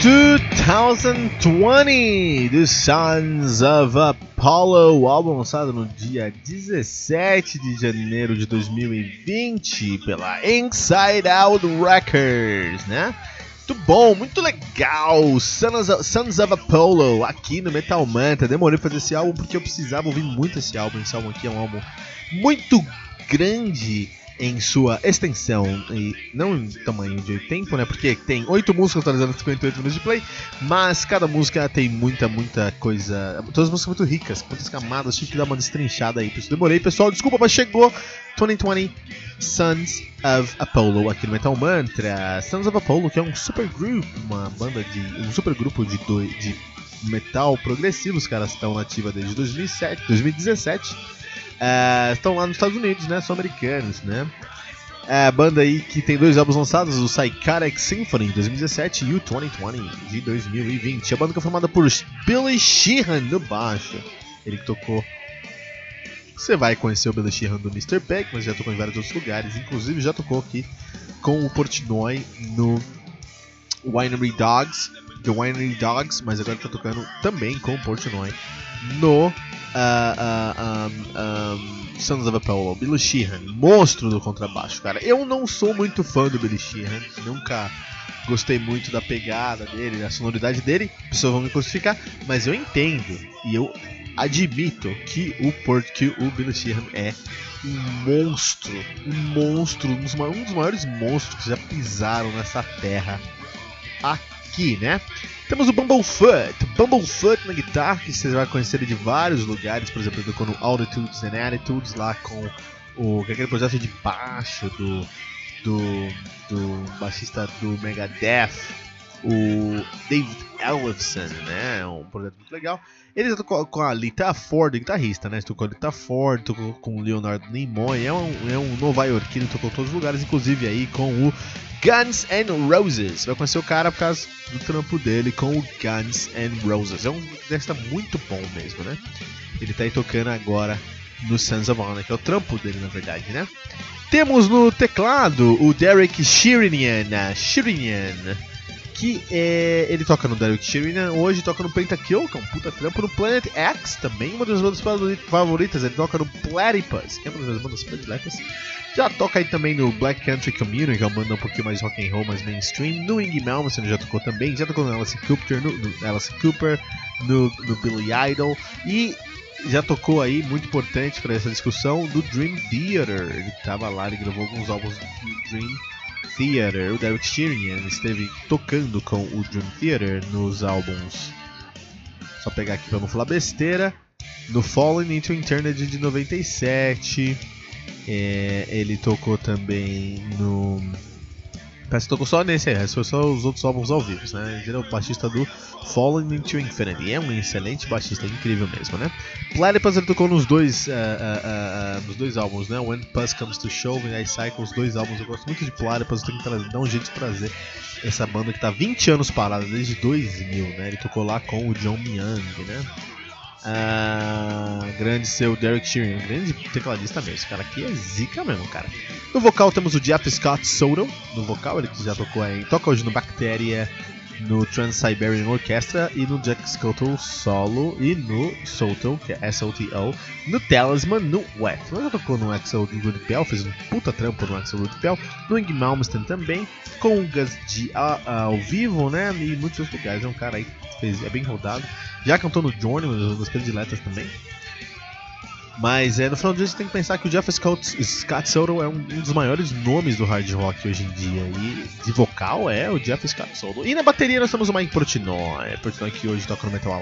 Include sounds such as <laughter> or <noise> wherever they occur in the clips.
2020 The Sons of Apollo, álbum lançado no dia 17 de janeiro de 2020 pela Inside Out Records, né? Muito bom, muito legal. Sons of, Sons of Apollo aqui no Metal Manta. Demorei fazer esse álbum porque eu precisava ouvir muito esse álbum. Esse álbum aqui é um álbum muito grande em sua extensão e não em tamanho de tempo, né? Porque tem oito músicas atualizando 58 minutos de play, mas cada música tem muita, muita coisa. Todas as músicas muito ricas, muitas camadas, tive que dar uma destrinchada aí. Por isso demorei, pessoal. Desculpa, mas chegou 2020 Sons of Apollo aqui no Metal Mantra. Sons of Apollo, que é um super group, uma banda de. um super grupo de, do, de metal progressivo, os caras estão nativa desde 2007, 2017 Estão lá nos Estados Unidos, né? São americanos, né? É a banda aí que tem dois álbuns lançados, o Psychotic Symphony de 2017 e o 2020 de 2020. A banda que é formada por Billy Sheehan no baixo. Ele que tocou. Você vai conhecer o Billy Sheehan do Mr. Peck, mas já tocou em vários outros lugares. Inclusive já tocou aqui com o Portnoy no Winery Dogs, The Winery Dogs, mas agora está tocando também com o Portnoy no uh, um, um, Sons of Apollo, Billy Sheehan, monstro do contrabaixo, cara. Eu não sou muito fã do Billy Sheehan, nunca gostei muito da pegada dele, da sonoridade dele, pessoas vão me crucificar, mas eu entendo e eu admito que o Port, que o Billy Sheehan é um monstro, um monstro, um dos, maiores monstros que já pisaram nessa terra aqui, né? Temos o Bumblefoot, Bumblefoot na guitarra, que vocês vão conhecer de vários lugares, por exemplo, tocou no Altitudes and Attitudes, lá com o aquele projeto de baixo do, do, do baixista do Megadeth, o David Ellefson, né? Um projeto muito legal. Ele tocou com a Lita Ford, guitarrista, né? Tocou a Lita Ford, tocou com o Leonardo Nimoy, é um, é um nova-iorquino, tocou em todos os lugares, inclusive aí com o Guns N' Roses. Vai conhecer o cara por causa do trampo dele com o Guns N' Roses. É um guitarrista muito bom mesmo, né? Ele tá aí tocando agora no Sons of Honor, que é o trampo dele, na verdade, né? Temos no teclado o Derek Shirinian. Shirinian que é, ele toca no Derek Sheridan, hoje toca no Pentakill, que é um puta trampo, no Planet X também, uma das bandas favoritas, ele toca no Platypus, que é uma das bandas prediletas. Já toca aí também no Black Country Community, que é uma banda um pouquinho mais rock and roll, mais mainstream. No Ing Malmsteen já tocou também, já tocou no Alice Cooper, no, no Alice Cooper, no, no Billy Idol e já tocou aí, muito importante para essa discussão, do Dream Theater. Ele estava lá, ele gravou alguns álbuns do Dream Theater, o Derek Sherian esteve tocando com o Dream Theater nos álbuns. Só pegar aqui para não falar besteira. No Fallen into Eternity de 97. É, ele tocou também no Parece que tocou só nesse aí, foi só os outros álbuns ao vivo, né? Ele é o baixista do Fallen into Infinity. É um excelente baixista, incrível mesmo, né? Platypus ele tocou nos dois, uh, uh, uh, nos dois álbuns, né? When Pus Comes to Show e I Cycle, os dois álbuns. Eu gosto muito de Platypus, eu tenho que trazer, dar um jeito de trazer essa banda que tá 20 anos parada, desde 2000, né? Ele tocou lá com o John Young, né? Ah, grande seu Derek Sheeran, grande tecladista mesmo. Esse cara aqui é zica mesmo, cara. No vocal temos o Jeff Scott Soto. No vocal, ele que já tocou aí. Toca hoje no Bacteria, no Trans-Siberian Orchestra e no Jack Scotto solo e no Soto, que é S-O-T-O, no Talisman, no Wet. Mas já tocou no Axel do Pell, fez um puta trampo no Axel do Pell, no Ing Malmsteen também, Gus G ao vivo, né, e muitos outros lugares. É um cara aí que fez, é bem rodado. Já cantou no Journey, uma das prediletas também. Mas é, no final do dia você tem que pensar que o Jeff Scott, Scott Soto é um, um, dos maiores nomes do hard rock hoje em dia. E de vocal é o Jeff Scott Soto. E na bateria nós temos o Mike Portnoy. Portnoy que hoje toca no Metal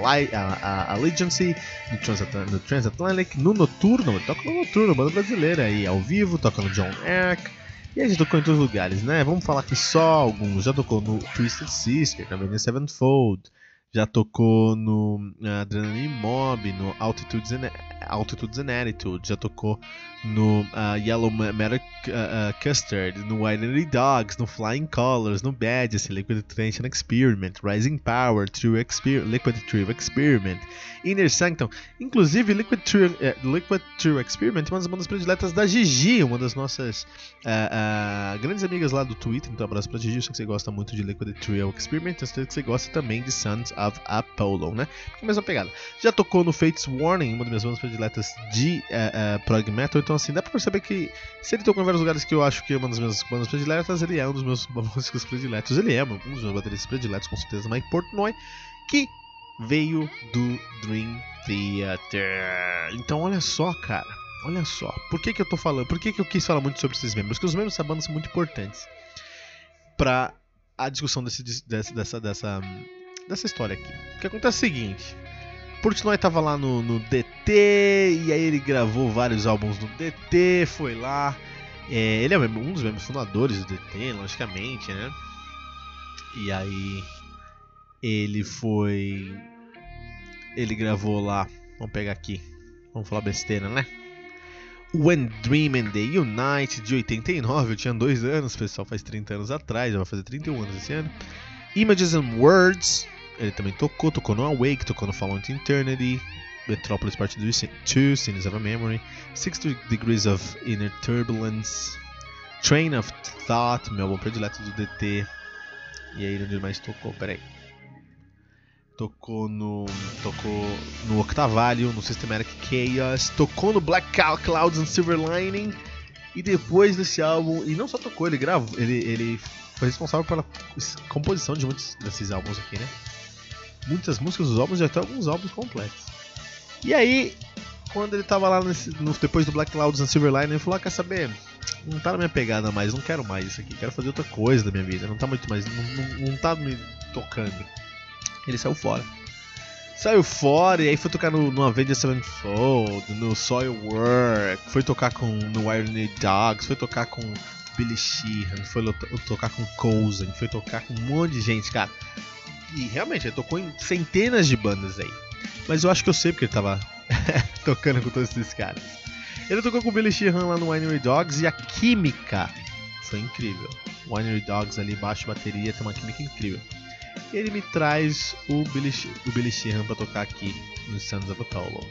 Allegiance, no, no Transatlantic, no Noturno. Ele toca no Noturno, banda brasileira aí, ao vivo, toca no John Eric. E a gente tocou em todos os lugares, né? Vamos falar aqui só alguns. Já tocou no Twisted Sister, na Avenida Sevenfold já tocou no uh, Adrenaline Mob, no Altitudes and, Altitudes já tocou no uh, Yellow Matter uh, Custard, no White Dogs, no Flying Colors, no Badges, Liquid Tension Experiment, Rising Power, True Exper Liquid True Experiment, Inner Sanctum, inclusive Liquid True, Liquid True Experiment é uma das bandas prediletas da Gigi, uma das nossas grandes amigas lá do Twitter, então abraço pra Gigi, sei que você gosta muito de Liquid True Experiment, eu sei que você gosta também de Sons of Apollo, né? É a mesma pegada. Já tocou no Fates Warning, uma das minhas bandas prediletas de prog metal, então, assim, dá pra perceber que se ele tocou em vários lugares que eu acho que é uma das minhas bandas prediletas, ele é um dos meus <laughs> músicos prediletos. Ele é um dos meus bateristas prediletos, com certeza, Mike Portnoy, que veio do Dream Theater. Então, olha só, cara. Olha só. Por que, que eu tô falando? Por que, que eu quis falar muito sobre esses membros? Porque os membros dessa banda são muito importantes para a discussão desse, dessa, dessa, dessa, dessa história aqui. O que acontece é o seguinte. Portnoy tava lá no, no, DT, e aí ele gravou vários álbuns no DT, foi lá. É, ele é um dos membros fundadores do DT, logicamente, né? E aí ele foi. Ele gravou lá. Vamos pegar aqui. Vamos falar besteira, né? When Dream and the Unite de 89, eu tinha dois anos, pessoal, faz 30 anos atrás, vai fazer 31 anos esse ano. Images and Words ele também tocou, tocou no Awake, tocou no Fall into Eternity, Metropolis Part 2, Scenes of a Memory, 60 Degrees of Inner Turbulence, Train of Thought, meu álbum predileto do DT. E aí onde mais tocou? Peraí. Tocou no. Tocou no Octavalio, no Systematic Chaos, tocou no Black Clouds and Silver Lining. E depois desse álbum, e não só tocou, ele gravou, ele, ele foi responsável pela composição de muitos desses álbuns aqui, né? muitas músicas dos álbuns e até alguns álbuns completos. E aí, quando ele tava lá nesse, no, depois do Black Clouds and Silverline, ele falou: ah, quer saber? Não tá na minha pegada mais, não quero mais isso aqui, quero fazer outra coisa da minha vida, não tá muito mais, não, não, não tá me tocando. Ele saiu fora. Saiu fora e aí foi tocar no, no Avenged Sevenfold, no Soil Work, foi tocar com no Iron Dogs, foi tocar com Billy Sheehan, foi tocar com Coulson, foi tocar com um monte de gente, cara. E realmente, ele tocou em centenas de bandas aí. Mas eu acho que eu sei porque ele tava <laughs> tocando com todos esses caras. Ele tocou com o Billy Sheehan lá no Winery Dogs e a química foi incrível. Winery Dogs ali baixo bateria tem uma química incrível. Ele me traz o Billy, o Billy Sheehan pra tocar aqui no Sons of Apollo.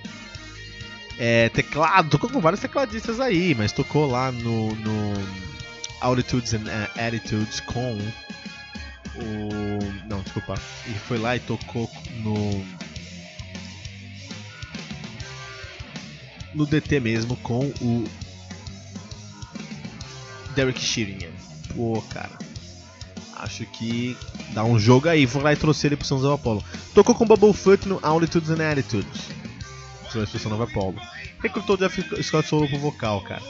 É, teclado, tocou com vários tecladistas aí, mas tocou lá no, no Altitudes and uh, Attitudes com o. Não, desculpa. Ele foi lá e tocou no. No DT mesmo com o. Derek Sheringham. Pô, cara. Acho que dá um jogo aí. Foi lá e trouxe ele pro São José Apollo. Tocou com Bubblefoot no Altitudes and Attitudes. A expressão Nova Apollo. Recrutou Jeff Scott Solo pro vocal, cara.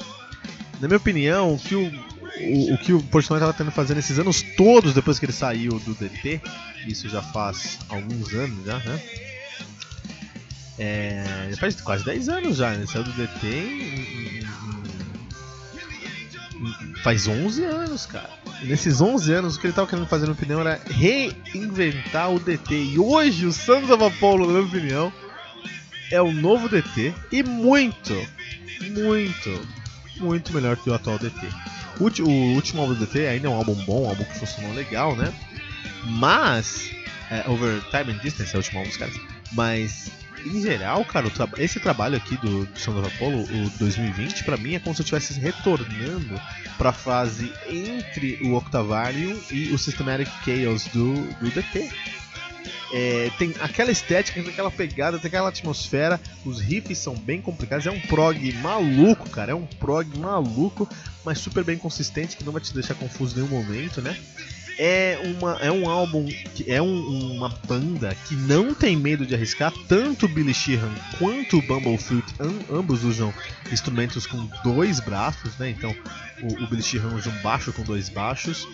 Na minha opinião, o que o o, o que o Portnoy estava tendo fazer nesses anos todos depois que ele saiu do DT, isso já faz alguns anos já, né? É, faz quase 10 anos já, né? ele saiu do DT em, em, faz 11 anos, cara. Nesses 11 anos, o que ele estava querendo fazer, na opinião, era reinventar o DT. E hoje, o Santos of na minha opinião, é o novo DT e muito, muito, muito melhor que o atual DT. O, último álbum do DT ainda é um álbum bom, um álbum que funcionou legal, né? Mas. É, Over Time and Distance é o último álbum dos caras. Mas, em geral, cara, tra esse trabalho aqui do, do Sound of Apollo, o 2020, pra mim é como se eu estivesse retornando pra fase entre o Octavarium e o Systematic Chaos do, do DT. É, tem aquela estética, tem aquela pegada, tem aquela atmosfera. Os riffs são bem complicados. É um prog maluco, cara. É um prog maluco, mas super bem consistente, que não vai te deixar confuso em nenhum momento, né? É, uma, é um álbum, é um, uma banda que não tem medo de arriscar. Tanto Billy Sheehan quanto o Bumblefoot, ambos usam instrumentos com dois braços, né? Então o, o Billy Sheehan usa um baixo com dois baixos,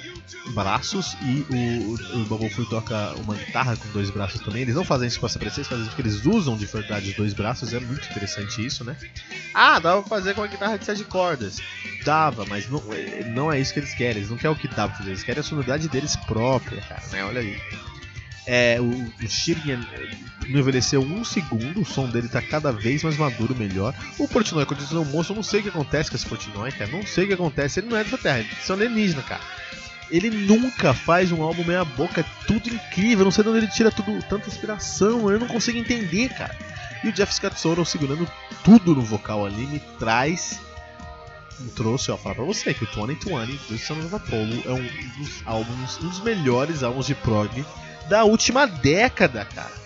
braços, e o, o, o Bumblefoot toca uma guitarra com dois braços também. Eles não fazem isso para se parecer, eles fazem isso porque eles usam de verdade os dois braços. É muito interessante isso, né? Ah, dava pra fazer com a guitarra de sete cordas. Dava, mas não, não é isso que eles querem. Eles não querem o que dá pra fazer, eles querem a sonoridade deles própria, cara, né? Olha aí. É, o, o Shirian não envelheceu um segundo, o som dele tá cada vez mais maduro, melhor. O Portnoy continua um monstro, eu não sei o que acontece com esse Portnoy, cara, não sei o que acontece, ele não é dessa terra, ele é alienígena, cara. Ele nunca faz um álbum meia boca, é tudo incrível, eu não sei de onde ele tira tudo, tanta inspiração, eu não consigo entender, cara. E o Jeff Scott Soto segurando tudo no vocal ali me traz trouxe, ó, falar pra você que o 2020 do Sons of Apollo é um dos álbuns, um dos melhores álbuns de prog da última década, cara.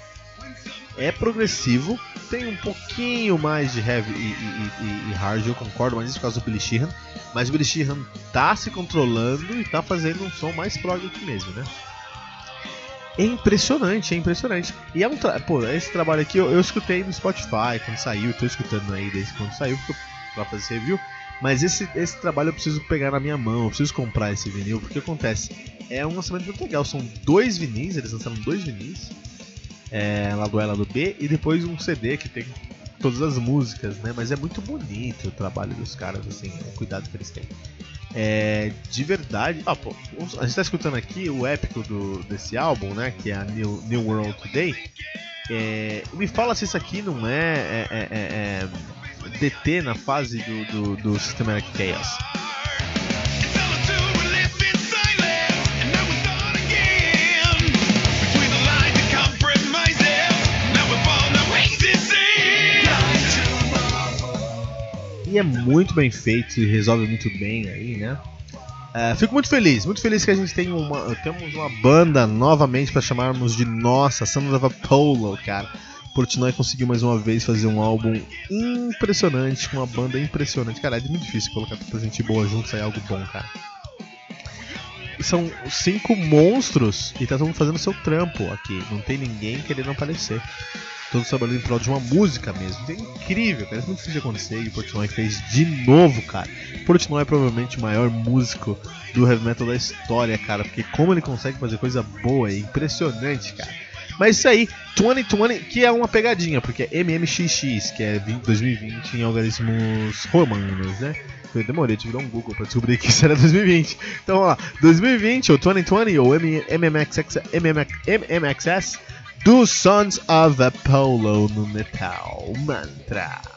É progressivo, tem um pouquinho mais de heavy e, e, e, e hard, eu concordo, mas isso por causa do Billy Sheehan. Mas o Billy Sheehan tá se controlando e tá fazendo um som mais prog aqui mesmo, né? É impressionante, é impressionante. E é um tra... Pô, esse trabalho aqui eu, eu escutei no Spotify quando saiu, tô escutando aí desde quando saiu pra fazer review. Mas esse, esse trabalho eu preciso pegar na minha mão, eu preciso comprar esse vinil, porque acontece? É um lançamento muito legal, são dois vinis, eles lançaram dois vinis, é, lado A e lado B, e depois um CD que tem todas as músicas, né? Mas é muito bonito o trabalho dos caras, assim, o cuidado que eles têm. É, de verdade, ah, pô, a gente tá escutando aqui o épico do, desse álbum, né? Que é a New, New World Today. É, me fala se isso aqui não é, é, é, é DT na fase do, do, do Systematic Chaos. E é muito bem feito e resolve muito bem aí, né? Uh, fico muito feliz, muito feliz que a gente tem uma, temos uma banda novamente para chamarmos de nossa, Sons of Apollo, cara. Portnoy conseguiu mais uma vez fazer um álbum impressionante, com uma banda impressionante. Cara, é muito difícil colocar tanta gente boa junto e sair algo bom, cara. São cinco monstros e tá todo mundo fazendo seu trampo aqui. Não tem ninguém querendo aparecer. Todos trabalhando em prol de uma música mesmo. É incrível, cara. É muito difícil de acontecer e o Portnoy fez de novo, cara. Portnoy é provavelmente o maior músico do heavy metal da história, cara. Porque como ele consegue fazer coisa boa é impressionante, cara. Mas isso aí, 2020, que é uma pegadinha, porque é MMXX, que é 2020 em algarismos romanos, né? Eu demorei de virar um Google pra descobrir que isso era 2020. Então, ó, 2020 ou 2020 ou MMXX, MMXS do Sons of Apollo no Metal Mantra.